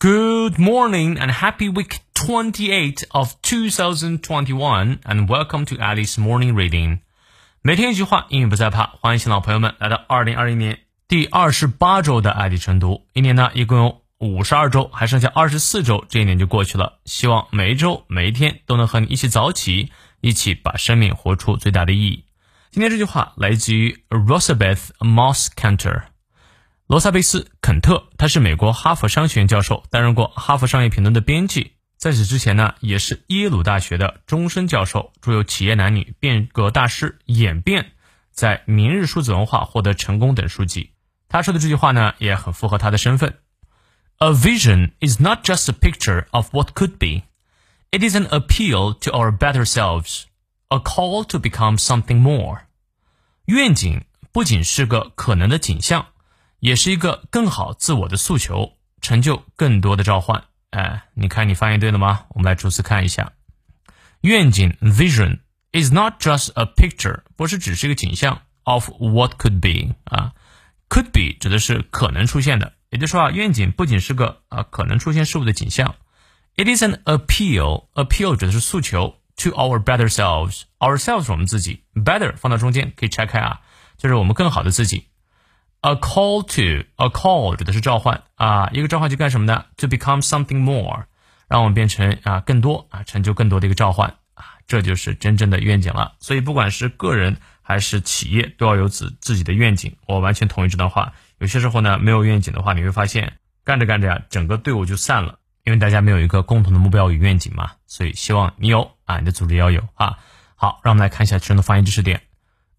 Good morning and happy week 28 of 2021 and welcome to Alice Morning Reading。每天一句话，英语不再怕。欢迎新老朋友们来到2020年第二十八周的爱迪晨读。一年呢，一共有五十二周，还剩下二十四周，这一年就过去了。希望每一周、每一天都能和你一起早起，一起把生命活出最大的意义。今天这句话来自于 Rosabeth Moss Cantor，罗萨贝斯·肯特，他是美国哈佛商学院教授，担任过《哈佛商业评论》的编辑。在此之前呢，也是耶鲁大学的终身教授，著有《企业男女》《变革大师》《演变》在《明日数字文化》获得成功等书籍。他说的这句话呢，也很符合他的身份。A vision is not just a picture of what could be; it is an appeal to our better selves. A call to become something more。愿景不仅是个可能的景象，也是一个更好自我的诉求，成就更多的召唤。哎，你看你翻译对了吗？我们来逐词看一下。愿景 （vision） is not just a picture，不是只是一个景象 of what could be 啊，could be 指的是可能出现的。也就是说啊，愿景不仅是个啊可能出现事物的景象，it is an appeal，appeal 指的是诉求。to our better selves. Ourselves 是我们自己，better 放到中间可以拆开啊，就是我们更好的自己。A call to a call 指的是召唤啊，一个召唤去干什么呢？To become something more，让我们变成啊更多啊，成就更多的一个召唤啊，这就是真正的愿景了。所以不管是个人还是企业，都要有自自己的愿景。我完全同意这段话。有些时候呢，没有愿景的话，你会发现干着干着呀，整个队伍就散了。因为大家没有一个共同的目标与愿景嘛，所以希望你有啊，你的组织要有啊。好，让我们来看一下其中的发音知识点。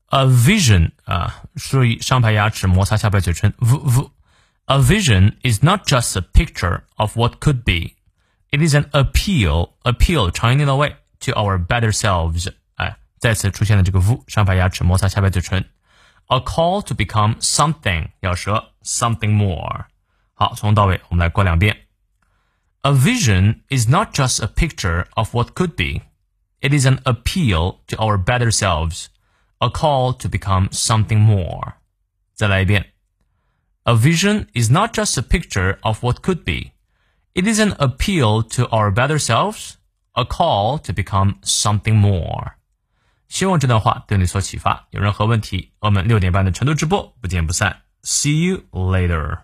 A vision 啊，注意上排牙齿摩擦下排嘴唇。v v。A vision is not just a picture of what could be. It is an appeal. Appeal 长音念到位，to our better selves。哎，再次出现了这个 v，上排牙齿摩擦下排嘴唇。A call to become something，咬舌，something more。好，从头到尾我们来过两遍。A vision is not just a picture of what could be. It is an appeal to our better selves, a call to become something more. 再来一遍. A vision is not just a picture of what could be. It is an appeal to our better selves, a call to become something more. 希望这段话对你所启发。有任何问题，我们六点半的晨读直播不见不散。See you later.